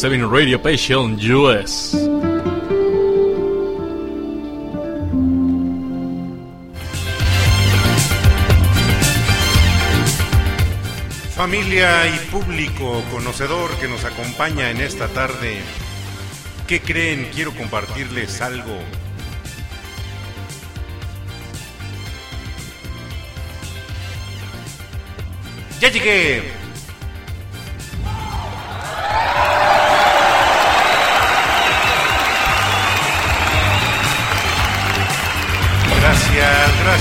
107 Radio Passion US. Familia y público conocedor que nos acompaña en esta tarde, ¿qué creen? Quiero compartirles algo Ya llegué.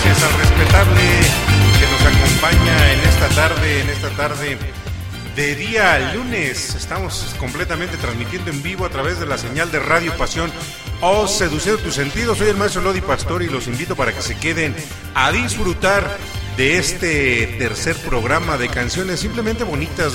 Gracias, al respetable que nos acompaña en esta tarde, en esta tarde de día lunes. Estamos completamente transmitiendo en vivo a través de la señal de Radio Pasión o Seduciendo tus sentidos. Soy el maestro Lodi Pastor y los invito para que se queden a disfrutar de este tercer programa de canciones simplemente bonitas.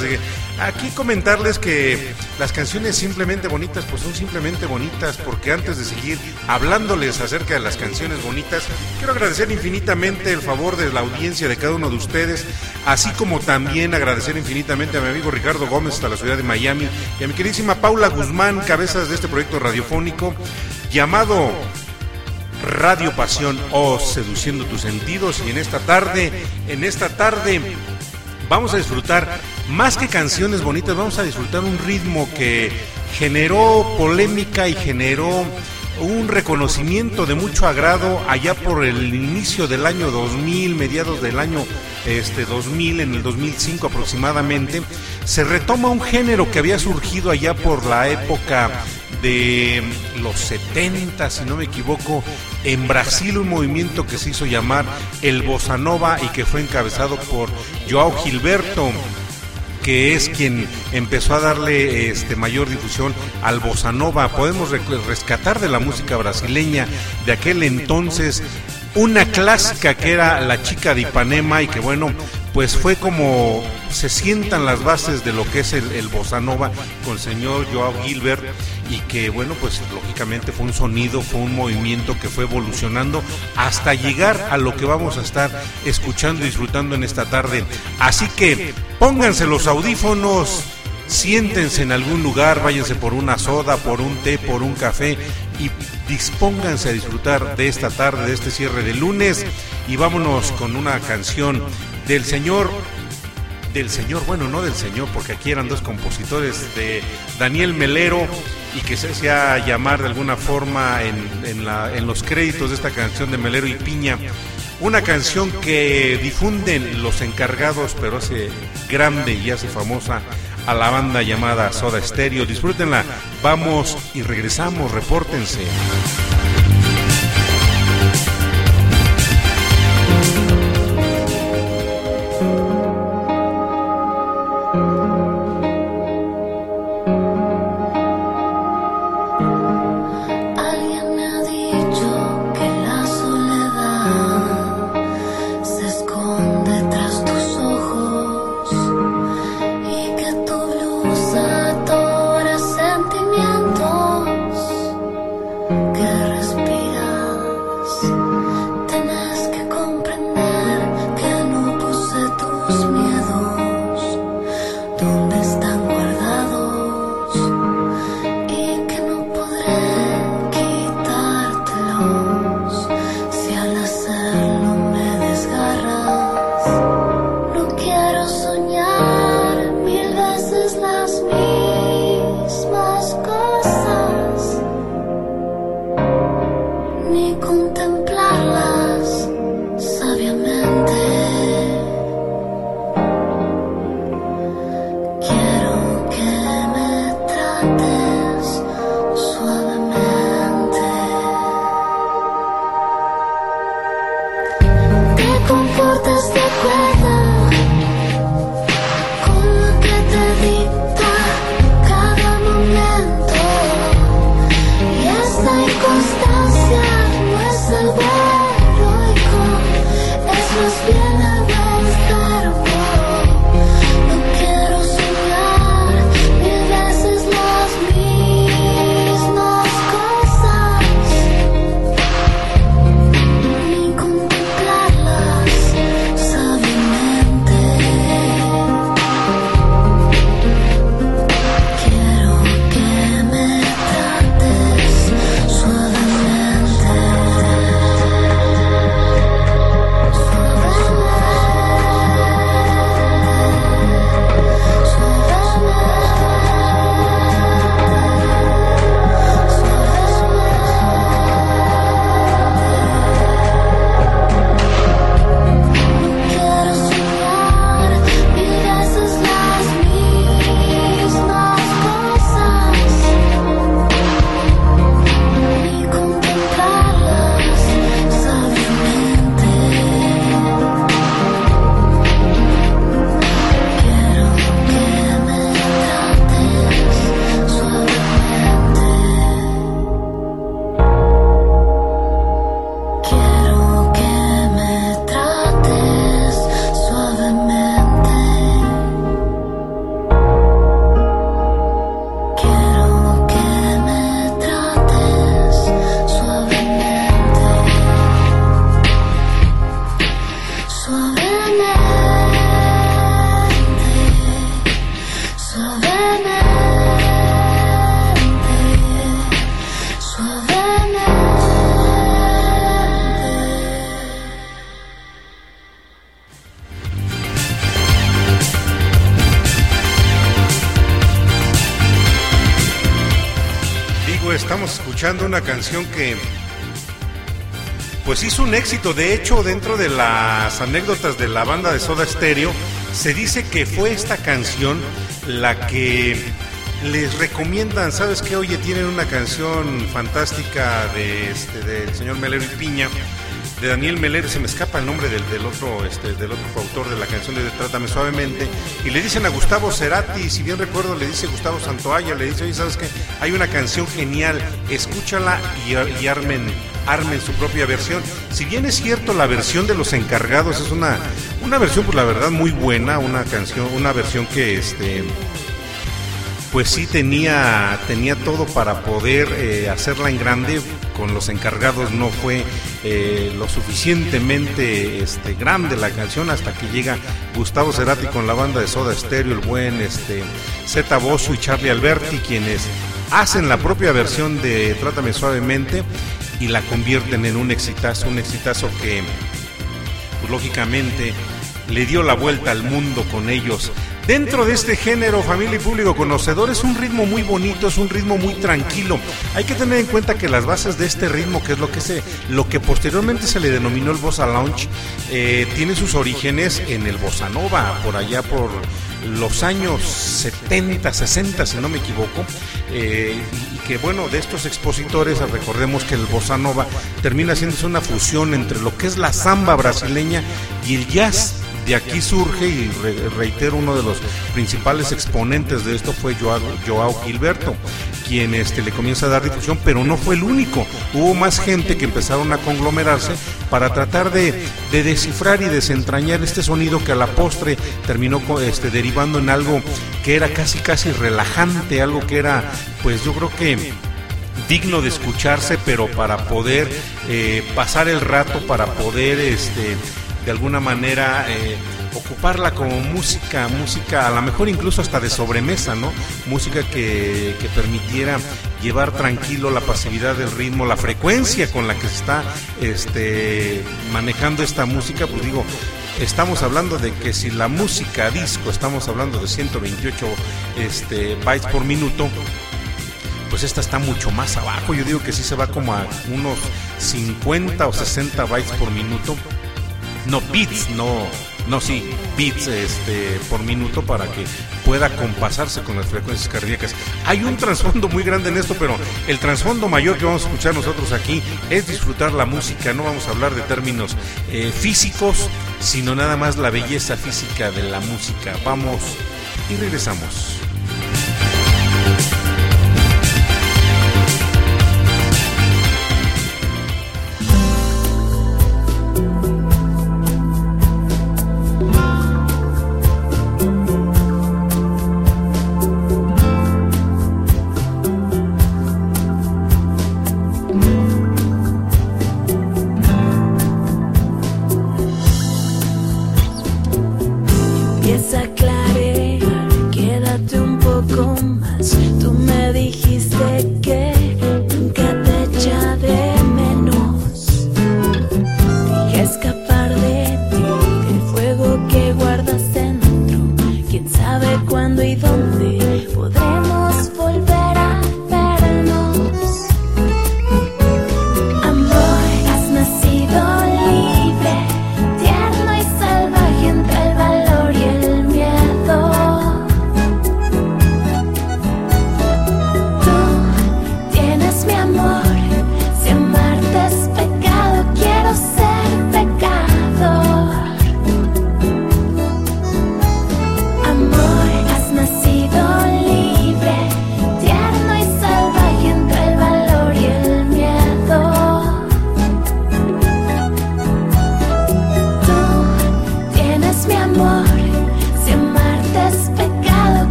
Aquí comentarles que las canciones simplemente bonitas, pues son simplemente bonitas, porque antes de seguir hablándoles acerca de las canciones bonitas, quiero agradecer infinitamente el favor de la audiencia de cada uno de ustedes, así como también agradecer infinitamente a mi amigo Ricardo Gómez hasta la ciudad de Miami y a mi queridísima Paula Guzmán, cabezas de este proyecto radiofónico llamado Radio Pasión o Seduciendo tus sentidos y en esta tarde, en esta tarde vamos a disfrutar más que canciones bonitas, vamos a disfrutar un ritmo que generó polémica y generó un reconocimiento de mucho agrado allá por el inicio del año 2000, mediados del año este 2000, en el 2005 aproximadamente, se retoma un género que había surgido allá por la época de los 70, si no me equivoco, en Brasil un movimiento que se hizo llamar el Bossa Nova y que fue encabezado por Joao Gilberto que es quien empezó a darle este mayor difusión al bossa nova. Podemos rescatar de la música brasileña de aquel entonces una clásica que era La chica de Ipanema y que bueno, pues fue como se sientan las bases de lo que es el, el bossa nova con el señor Joao Gilbert y que bueno, pues lógicamente fue un sonido, fue un movimiento que fue evolucionando hasta llegar a lo que vamos a estar escuchando y disfrutando en esta tarde. Así que pónganse los audífonos, siéntense en algún lugar, váyanse por una soda, por un té, por un café y dispónganse a disfrutar de esta tarde, de este cierre de lunes y vámonos con una canción del señor del señor, bueno, no del señor, porque aquí eran dos compositores, de Daniel Melero y que se hacía llamar de alguna forma en, en los créditos de esta canción de Melero y Piña. Una canción que difunden los encargados, pero hace grande y hace famosa a la banda llamada Soda Stereo. Disfrútenla, vamos y regresamos, repórtense. Una canción que pues hizo un éxito. De hecho, dentro de las anécdotas de la banda de Soda Stereo, se dice que fue esta canción la que les recomiendan, ¿sabes qué? Oye, tienen una canción fantástica de este del señor Melero y Piña, de Daniel Melero, se me escapa el nombre del, otro este, del otro autor de la canción de Trátame suavemente, y le dicen a Gustavo Cerati, si bien recuerdo, le dice Gustavo Santoalla, le dice, oye, ¿sabes qué? Hay una canción genial, escúchala y, armen su propia versión. Si bien es cierto, la versión de los encargados es una, una versión, pues la verdad, muy buena, una canción, una versión que este pues sí tenía, tenía todo para poder eh, hacerla en grande. Con los encargados no fue eh, lo suficientemente este, grande la canción hasta que llega Gustavo Cerati con la banda de Soda Stereo, el buen este, Zeta Bosso y Charlie Alberti, quienes hacen la propia versión de Trátame Suavemente y la convierten en un exitazo, un exitazo que pues, lógicamente le dio la vuelta al mundo con ellos. Dentro de este género, familia y público conocedor, es un ritmo muy bonito, es un ritmo muy tranquilo. Hay que tener en cuenta que las bases de este ritmo, que es lo que se, lo que posteriormente se le denominó el bossa lounge, eh, tiene sus orígenes en el bossa nova, por allá por los años 70, 60, si no me equivoco, eh, y, que bueno, de estos expositores, recordemos que el bossa nova termina haciéndose una fusión entre lo que es la samba brasileña y el jazz de aquí surge, y re- reitero, uno de los principales exponentes de esto fue Joao, Joao Gilberto, quien este, le comienza a dar difusión, pero no fue el único. Hubo más gente que empezaron a conglomerarse para tratar de, de descifrar y desentrañar este sonido que a la postre terminó este, derivando en algo que era casi casi relajante, algo que era, pues yo creo que digno de escucharse, pero para poder eh, pasar el rato, para poder este, de alguna manera eh, ocuparla como música, música a lo mejor incluso hasta de sobremesa, ¿no? Música que, que permitiera llevar tranquilo la pasividad del ritmo, la frecuencia con la que se está este, manejando esta música, pues digo, estamos hablando de que si la música disco, estamos hablando de 128 este, bytes por minuto, pues esta está mucho más abajo. Yo digo que sí se va como a unos 50 o 60 bytes por minuto. No bits, no, no sí, bits este, por minuto para que pueda compasarse con las frecuencias cardíacas. Hay un trasfondo muy grande en esto, pero el trasfondo mayor que vamos a escuchar nosotros aquí es disfrutar la música. No vamos a hablar de términos eh, físicos, sino nada más la belleza física de la música. Vamos y regresamos.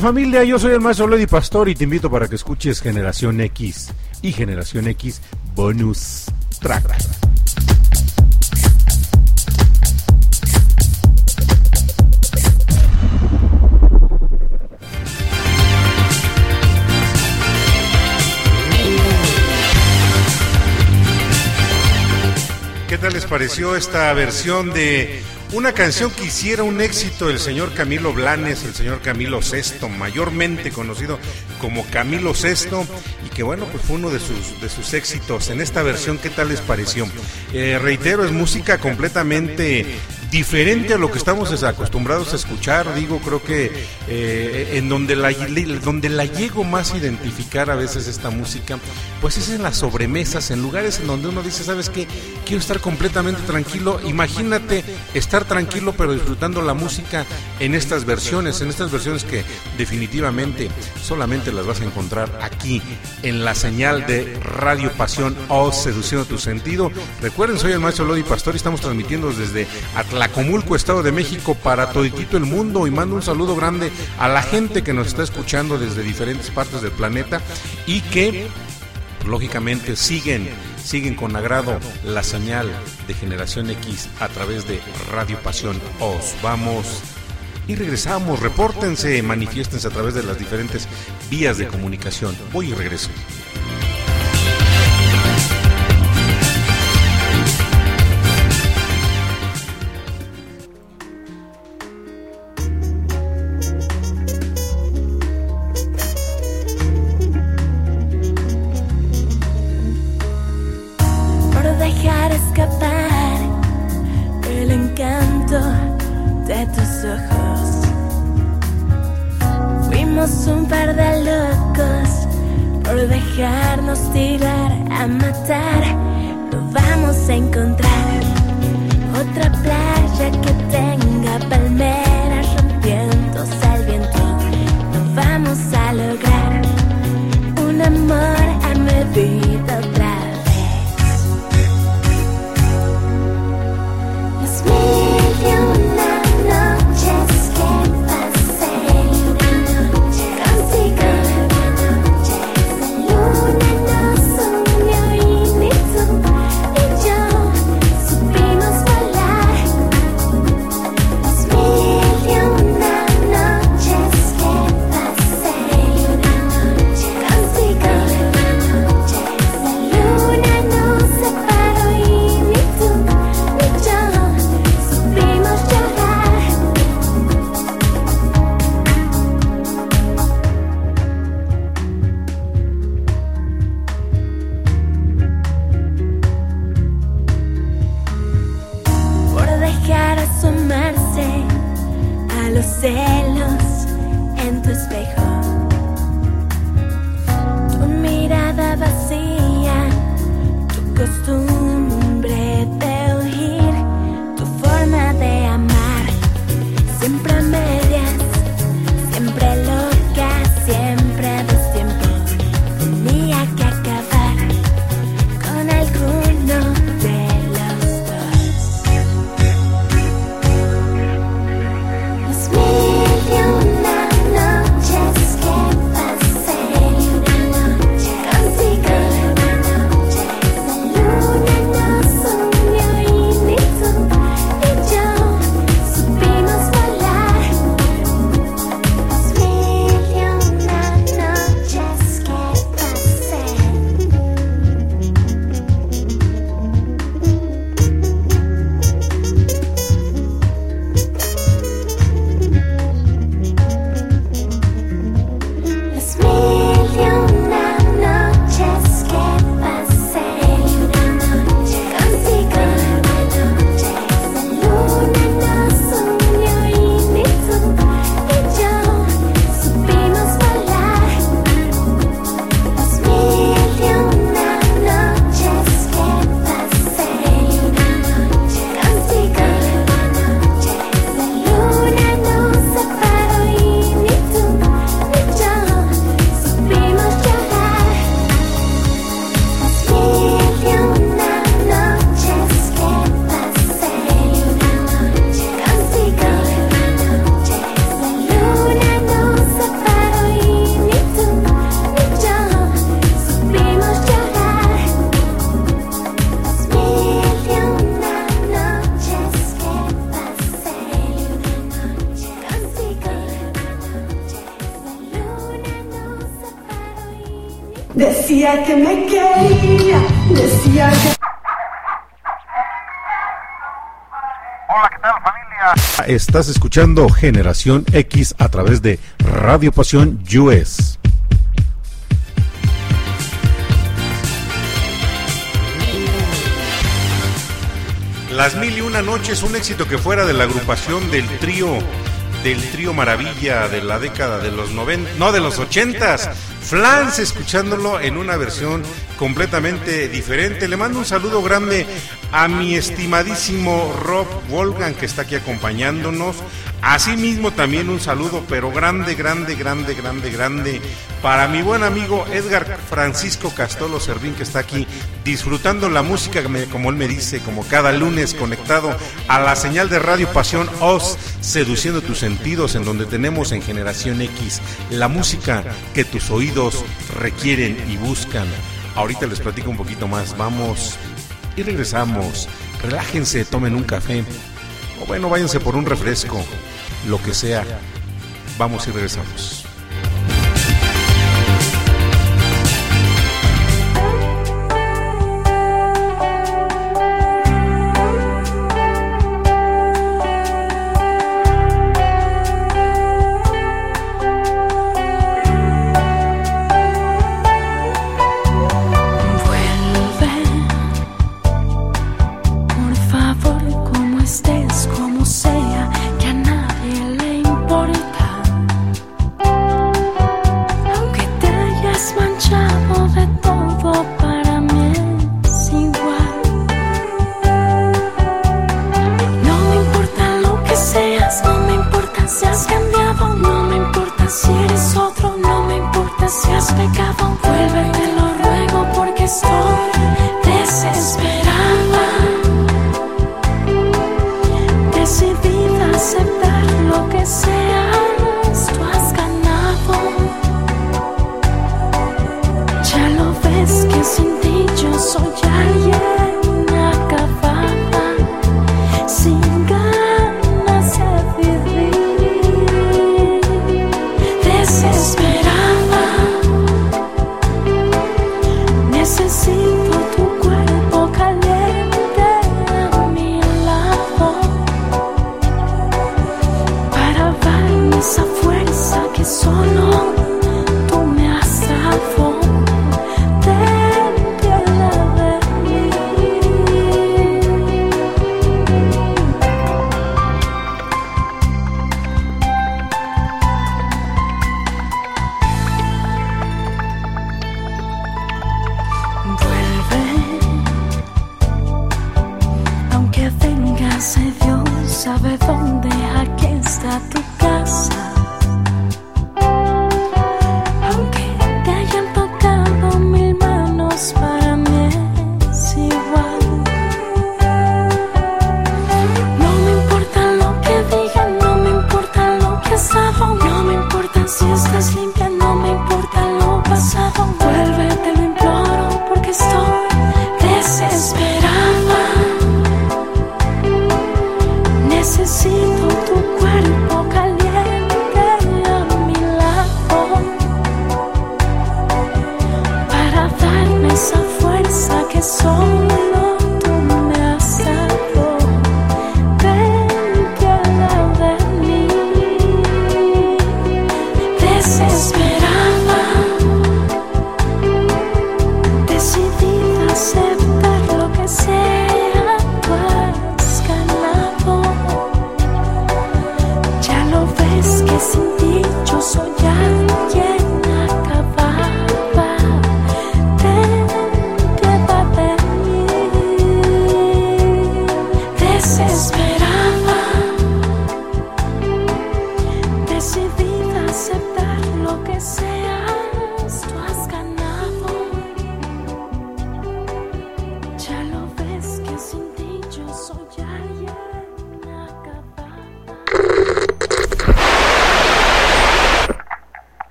Familia? Yo soy el maestro Lady Pastor y te invito para que escuches Generación X y Generación X Bonus Track. ¿Qué tal les pareció esta versión de una canción que hiciera un éxito el señor Camilo Blanes, el señor Camilo Sesto, mayormente conocido como Camilo Sesto, y que bueno, pues fue uno de sus, de sus éxitos. En esta versión, ¿qué tal les pareció? Eh, reitero, es música completamente diferente a lo que estamos acostumbrados a escuchar. Digo, creo que eh, en donde la, donde la llego más a identificar a veces esta música, pues es en las sobremesas, en lugares en donde uno dice, ¿sabes qué? Quiero estar completamente tranquilo. Imagínate estar tranquilo pero disfrutando la música en estas versiones, en estas versiones que definitivamente solamente las vas a encontrar aquí en la señal de Radio Pasión o Seduciendo tu Sentido. Recuerden, soy el maestro Lodi Pastor y estamos transmitiendo desde Atlacomulco, Estado de México, para toditito el mundo y mando un saludo grande a la gente que nos está escuchando desde diferentes partes del planeta y que lógicamente siguen siguen con agrado la señal de Generación X a través de Radio Pasión Os. Vamos y regresamos, repórtense, manifiéstense a través de las diferentes vías de comunicación. Voy y regreso. Decía que me quería, decía que... Hola, ¿qué tal familia? Estás escuchando Generación X a través de Radio Pasión US. Las mil y una noches, un éxito que fuera de la agrupación del trío, del trío Maravilla de la década de los 90, no de los ochentas. Flans escuchándolo en una versión completamente diferente. Le mando un saludo grande a mi estimadísimo Rob Wolfgang que está aquí acompañándonos. Asimismo también un saludo, pero grande, grande, grande, grande, grande para mi buen amigo Edgar Francisco Castolo Servín que está aquí disfrutando la música, como él me dice, como cada lunes conectado a la señal de Radio Pasión Oz, seduciendo tus sentidos, en donde tenemos en Generación X la música que tus oídos requieren y buscan. Ahorita les platico un poquito más, vamos y regresamos. Relájense, tomen un café o bueno, váyanse por un refresco, lo que sea. Vamos y regresamos.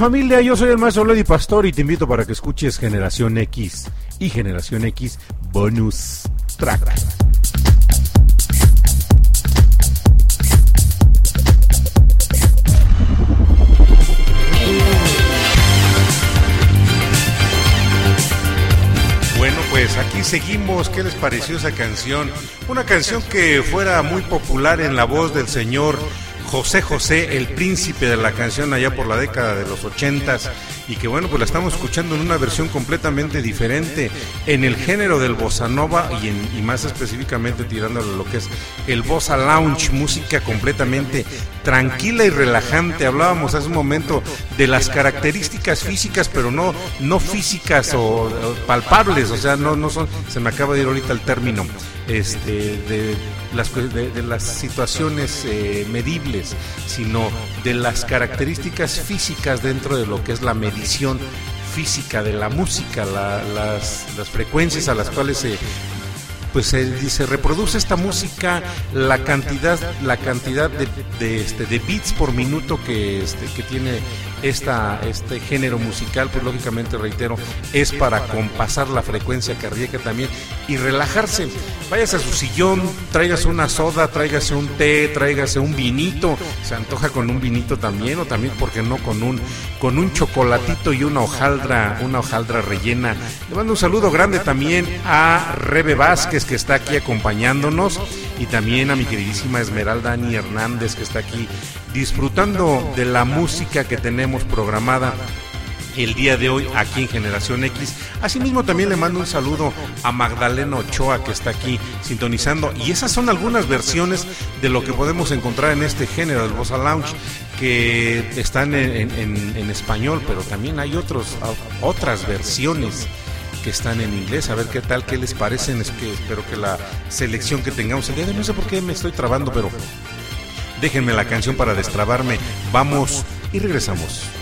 familia? Yo soy el maestro Lady Pastor y te invito para que escuches Generación X y Generación X Bonus Track. Bueno, pues aquí seguimos. ¿Qué les pareció esa canción? Una canción que fuera muy popular en la voz del señor José José, el príncipe de la canción allá por la década de los ochentas y que bueno, pues la estamos escuchando en una versión completamente diferente en el género del bossa nova y, en, y más específicamente tirándole lo que es el bossa lounge, música completamente tranquila y relajante. Hablábamos hace un momento de las características físicas, pero no no físicas o, o palpables, o sea, no no son se me acaba de ir ahorita el término este de las, de, las situaciones eh, medibles, sino de las características físicas dentro de lo que es la medición física de la música, la, las, las, frecuencias a las cuales se pues se, reproduce esta música, la cantidad, la cantidad de, de, este, beats por minuto que, este, que tiene esta, este género musical, pues lógicamente reitero, es para compasar la frecuencia cardíaca también y relajarse. Váyase a su sillón, tráigase una soda, tráigase un té, tráigase un vinito, se antoja con un vinito también, o también, porque no, con un, con un chocolatito y una hojaldra, una hojaldra rellena. Le mando un saludo grande también a Rebe Vázquez, que está aquí acompañándonos, y también a mi queridísima Esmeralda Ani Hernández, que está aquí disfrutando de la música que tenemos programada el día de hoy aquí en Generación X. Asimismo también le mando un saludo a Magdalena Ochoa que está aquí sintonizando. Y esas son algunas versiones de lo que podemos encontrar en este género del Bossa Lounge que están en, en, español, pero también hay otros, otras versiones que están en inglés, a ver qué tal, qué les parecen, es que espero que la selección que tengamos el día de hoy, no sé por qué me estoy trabando, pero Déjenme la canción para destrabarme. Vamos y regresamos.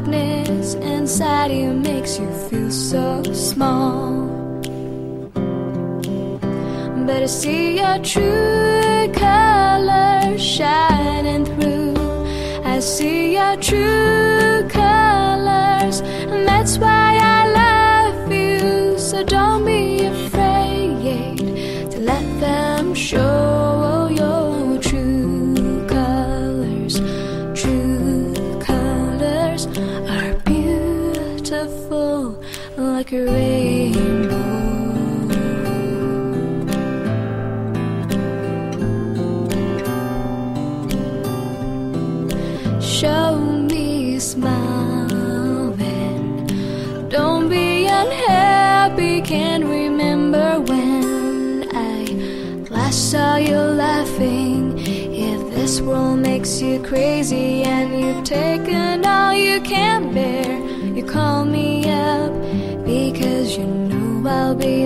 Darkness inside you makes you feel so small. But I see your true colors shining through. I see your true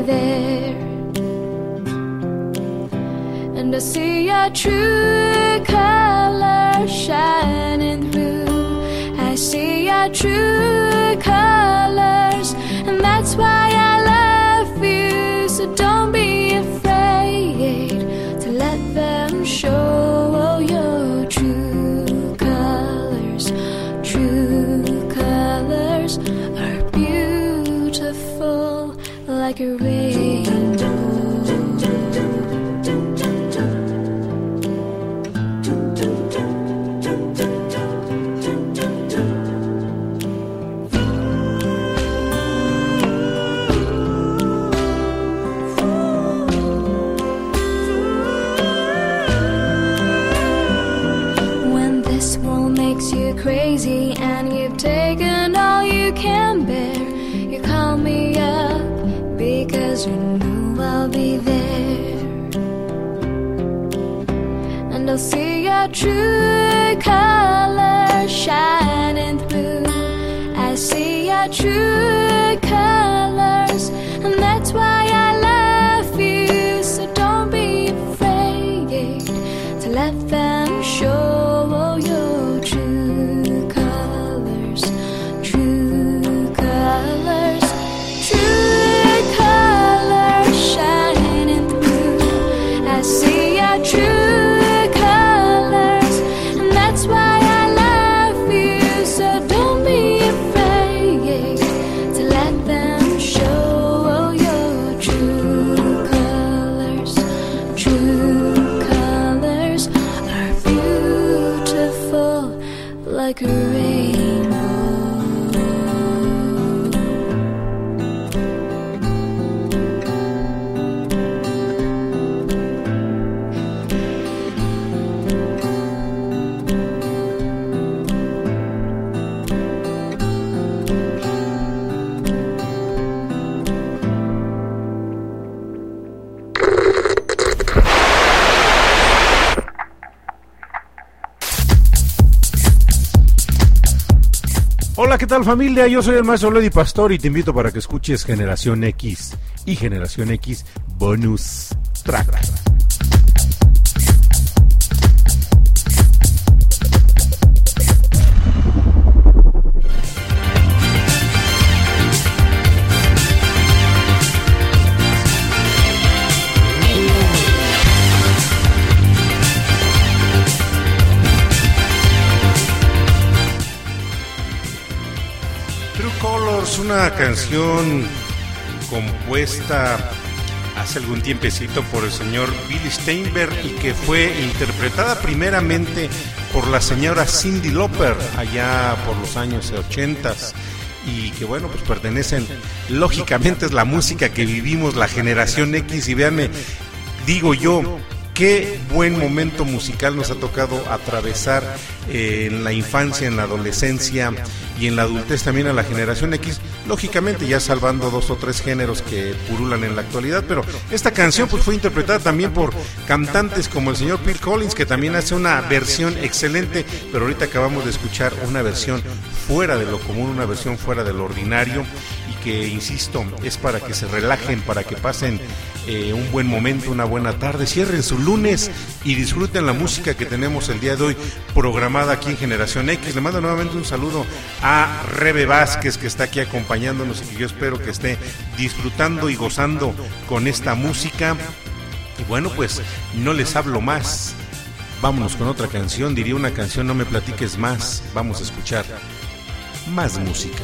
there. And I see your true colors shining through. I see your true colors, and that's why like a. Hola, ¿qué tal familia? Yo soy el maestro Lady Pastor y te invito para que escuches Generación X y Generación X Bonus Track. Una canción compuesta hace algún tiempecito por el señor Billy Steinberg y que fue interpretada primeramente por la señora Cindy Lauper allá por los años 80 y que bueno, pues pertenecen, lógicamente es la música que vivimos la generación X y véanme, digo yo, qué buen momento musical nos ha tocado atravesar eh, en la infancia, en la adolescencia y en la adultez también a la generación X, lógicamente ya salvando dos o tres géneros que purulan en la actualidad, pero esta canción pues fue interpretada también por cantantes como el señor Phil Collins que también hace una versión excelente, pero ahorita acabamos de escuchar una versión fuera de lo común, una versión fuera de lo ordinario que insisto, es para que se relajen, para que pasen eh, un buen momento, una buena tarde, cierren su lunes y disfruten la música que tenemos el día de hoy programada aquí en Generación X. Le mando nuevamente un saludo a Rebe Vázquez que está aquí acompañándonos y que yo espero que esté disfrutando y gozando con esta música. Y bueno, pues no les hablo más. Vámonos con otra canción, diría una canción, no me platiques más. Vamos a escuchar más música.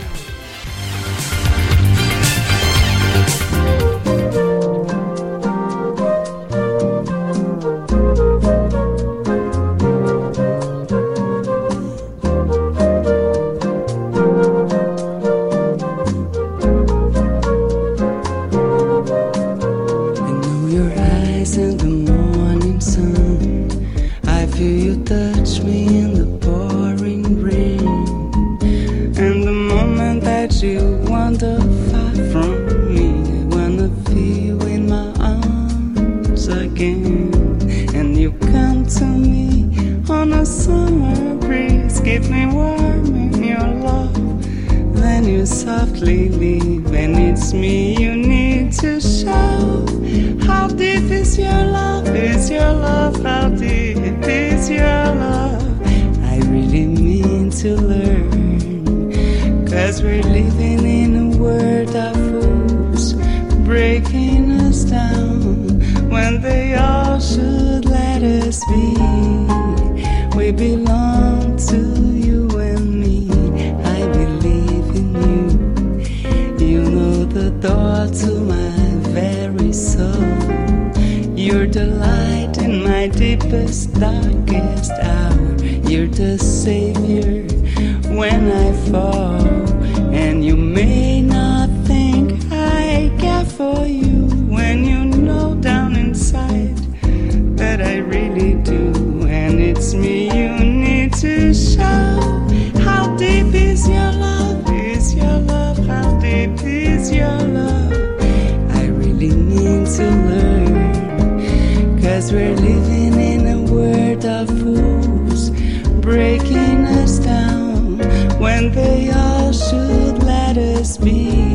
Breaking us down when they all should let us be.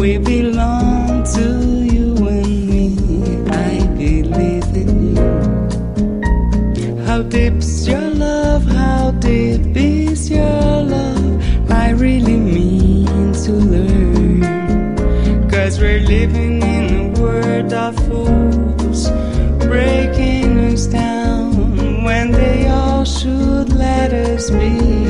We belong to you and me. I believe in you. How deep's your love? How deep is your love? I really mean to learn. Cause we're living me.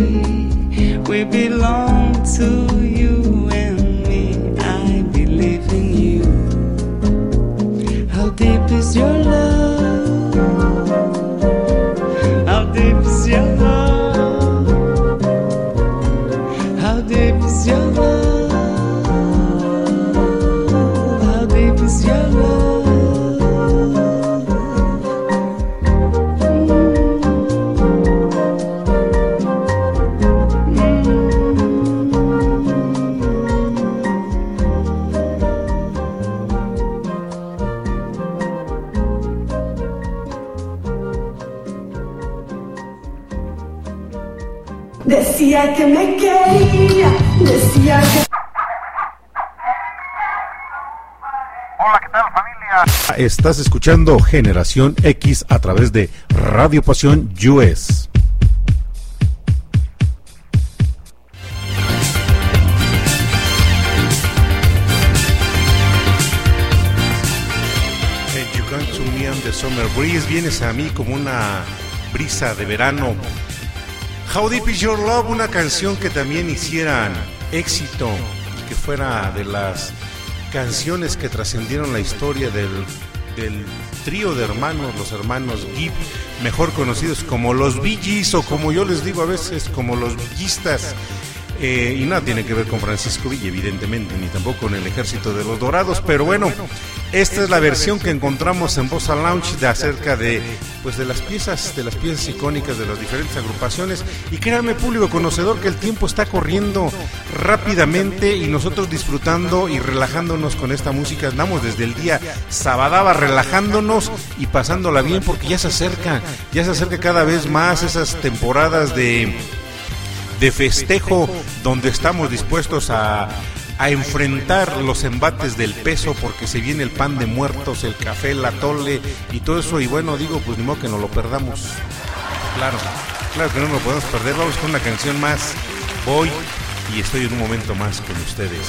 Decía que me quería, decía que... Hola, ¿qué tal familia? Estás escuchando Generación X a través de Radio Pasión US. Summer breeze. Vienes a mí como una brisa de verano. How Deep Is Your Love, una canción que también hicieran éxito y que fuera de las canciones que trascendieron la historia del, del trío de hermanos, los hermanos Gibb, mejor conocidos como los Bee Gees, o como yo les digo a veces, como los villistas. Eh, y nada tiene que ver con Francisco Villa, evidentemente, ni tampoco con el ejército de los Dorados, pero bueno, esta es la versión que encontramos en Bossa Lounge de acerca de pues de las piezas, de las piezas icónicas de las diferentes agrupaciones. Y créanme, público conocedor, que el tiempo está corriendo rápidamente y nosotros disfrutando y relajándonos con esta música. Andamos desde el día sabadaba relajándonos y pasándola bien porque ya se acerca, ya se acerca cada vez más esas temporadas de de festejo donde estamos dispuestos a, a enfrentar los embates del peso porque se viene el pan de muertos, el café, la tole y todo eso y bueno, digo, pues ni modo que no lo perdamos. Claro, claro que no lo podemos perder. Vamos con una canción más. Voy y estoy en un momento más con ustedes.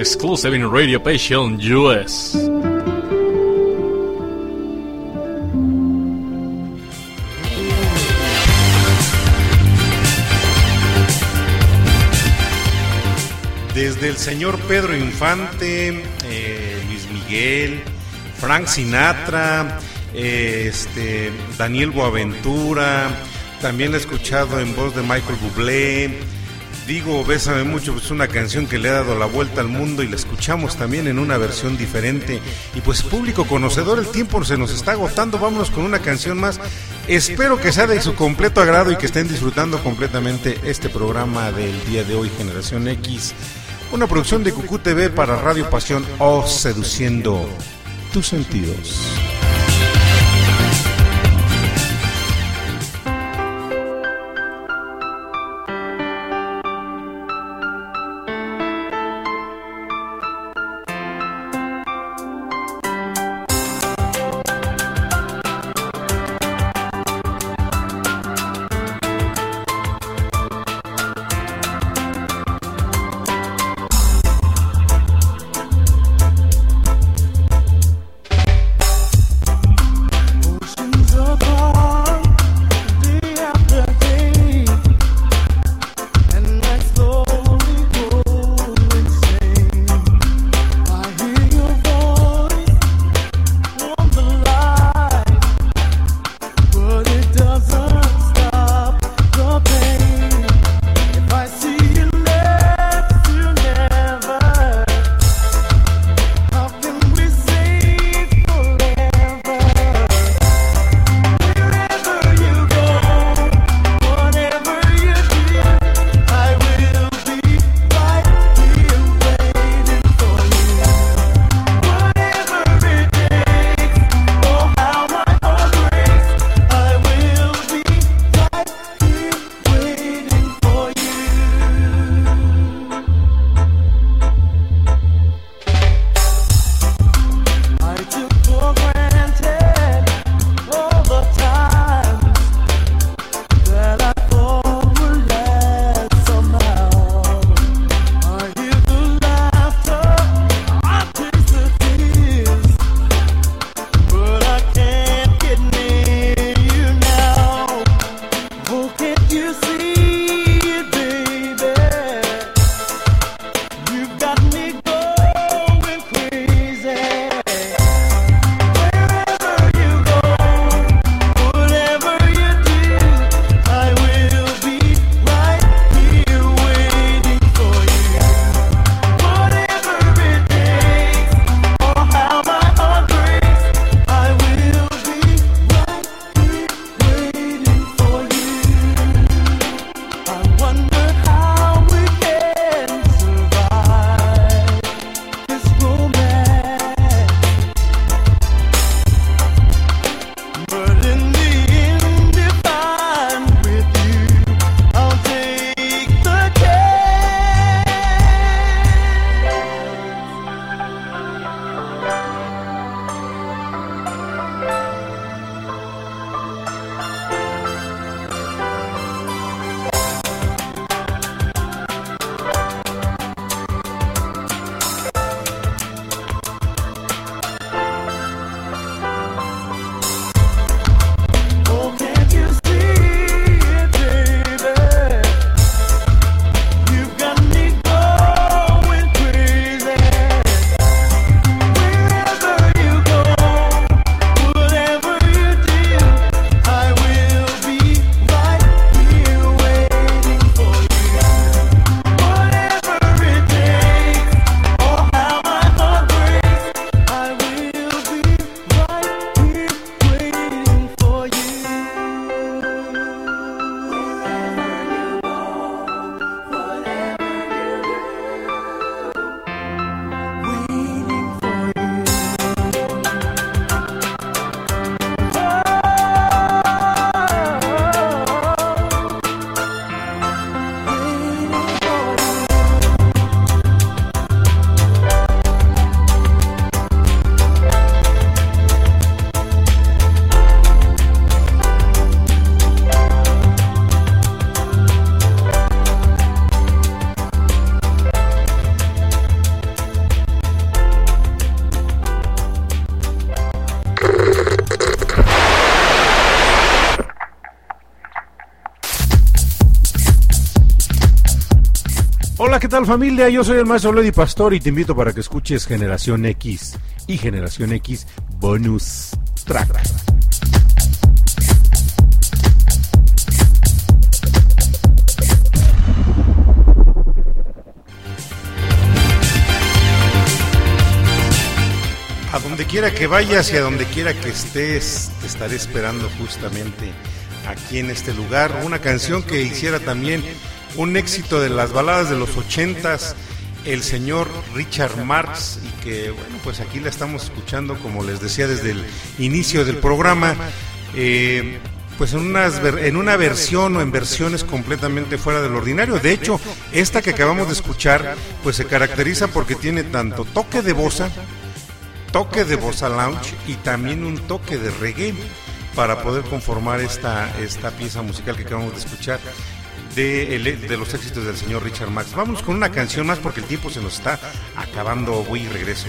Exclusive in Radio Passion US. Desde el señor Pedro Infante, eh, Luis Miguel, Frank Sinatra, eh, este, Daniel Boaventura, también he escuchado en voz de Michael Bublé. Digo, Bésame mucho, es una canción que le ha dado la vuelta al mundo y la escuchamos también en una versión diferente. Y pues público conocedor, el tiempo se nos está agotando, vámonos con una canción más. Espero que sea de su completo agrado y que estén disfrutando completamente este programa del día de hoy, Generación X. Una producción de Cucú TV para Radio Pasión o Seduciendo tus sentidos. Tal familia? Yo soy el maestro Lady Pastor y te invito para que escuches Generación X y Generación X Bonus Track. A donde quiera que vayas y a donde quiera que estés, te estaré esperando justamente aquí en este lugar. Una canción que hiciera también un éxito de las baladas de los ochentas, el señor Richard Marx, y que bueno, pues aquí la estamos escuchando, como les decía desde el inicio del programa. eh, pues en, unas, en una versión o en versiones completamente fuera del ordinario. De hecho, esta que acabamos de escuchar, pues se caracteriza porque tiene tanto toque de bossa, toque de bossa lounge y también un toque de reggae para poder conformar esta, esta pieza musical que acabamos de escuchar de, el- de los éxitos del señor Richard Max. Vamos con una canción más porque el tiempo se nos está acabando. Voy y regreso.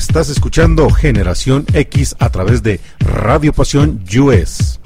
Estás escuchando Generación X a través de Radio Pasión US.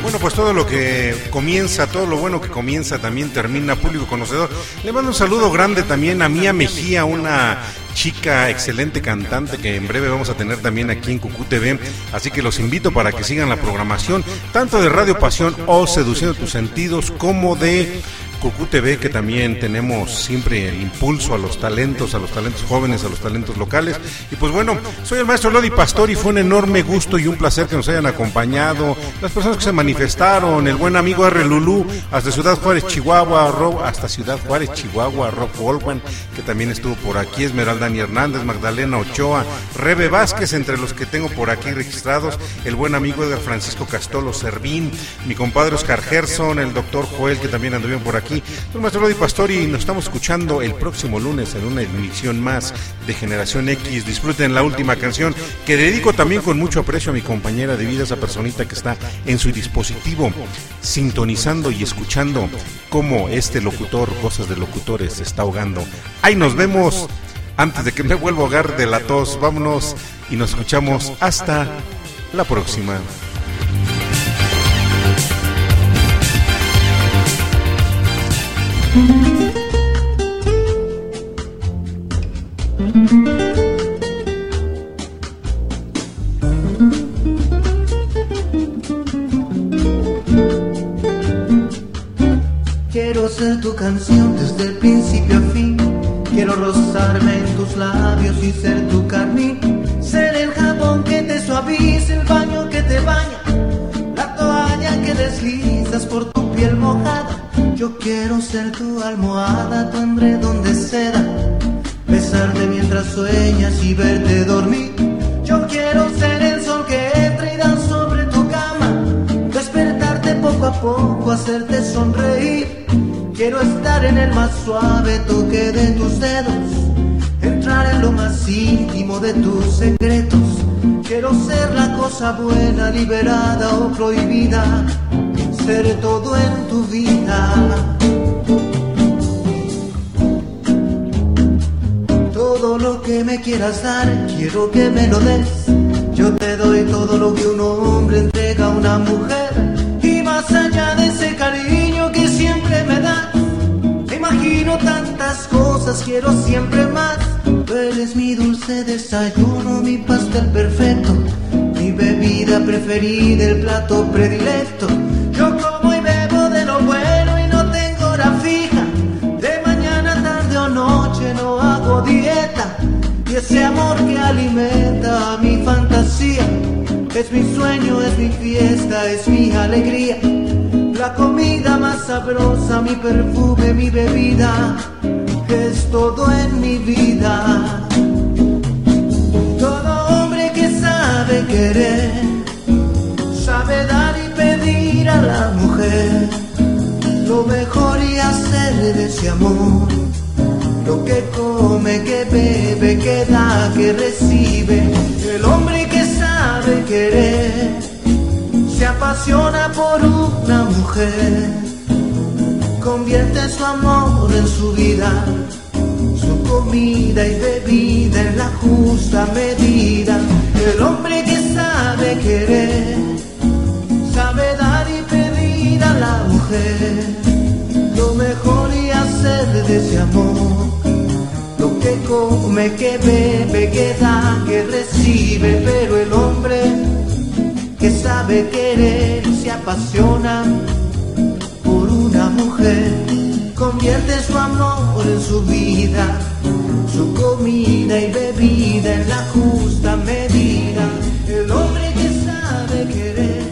Bueno, pues todo lo que comienza, todo lo bueno que comienza también termina público conocedor. Le mando un saludo grande también a Mía Mejía, una chica excelente cantante que en breve vamos a tener también aquí en Cucú TV. Así que los invito para que sigan la programación, tanto de Radio Pasión o Seduciendo tus Sentidos, como de Cucú TV, que también tenemos siempre el impulso a los talentos, a los talentos jóvenes, a los talentos locales. Y pues bueno, soy el maestro Lodi Pastor y fue un enorme gusto y un placer que nos hayan acompañado. Las personas que se manifestaron, el buen amigo R. Lulú, hasta Ciudad Juárez, Chihuahua, hasta Ciudad Juárez, Chihuahua, Rob Wolfman, que también estuvo por aquí, Esmeralda Ni Hernández, Magdalena Ochoa, Rebe Vázquez, entre los que tengo por aquí registrados, el buen amigo Edgar Francisco Castolo Servín, mi compadre Oscar Gerson, el doctor Joel, que también anduvieron por aquí. Soy el maestro Pastori y nos estamos escuchando el próximo lunes en una emisión más de Generación X. Disfruten la última canción que dedico también con mucho aprecio a mi compañera de vida, esa personita que está en su dispositivo, sintonizando y escuchando cómo este locutor, cosas de locutores, está ahogando. Ahí nos vemos. Antes de que me vuelva a ahogar de la tos, vámonos y nos escuchamos hasta la próxima. Quiero ser tu canción tus secretos. Quiero ser la cosa buena, liberada o prohibida. Ser todo en tu vida. Todo lo que me quieras dar, quiero que me lo des. Yo te doy todo lo que un hombre entrega a una mujer. Y más allá de ese cariño que siempre me das, me imagino tantas cosas, quiero siempre más. Eres mi dulce desayuno, mi pastel perfecto, mi bebida preferida, el plato predilecto. Yo como y bebo de lo bueno y no tengo hora fija. De mañana, tarde o noche no hago dieta. Y ese amor que alimenta mi fantasía es mi sueño, es mi fiesta, es mi alegría. La comida más sabrosa, mi perfume, mi bebida, es todo en mi vida. Todo hombre que sabe querer, sabe dar y pedir a la mujer lo mejor y hacer de ese amor. Lo que come, que bebe, que da, que recibe. El hombre que sabe querer se apasiona por una mujer. Convierte su amor en su vida, su comida y bebida en la justa medida. El hombre que sabe querer, sabe dar y pedir a la mujer lo mejor y hacer de ese amor. Lo que come, que bebe, que da, que recibe, pero el hombre que sabe querer se apasiona por una mujer, convierte su amor en su vida, su comida y bebida en la justa medida. El hombre que sabe querer,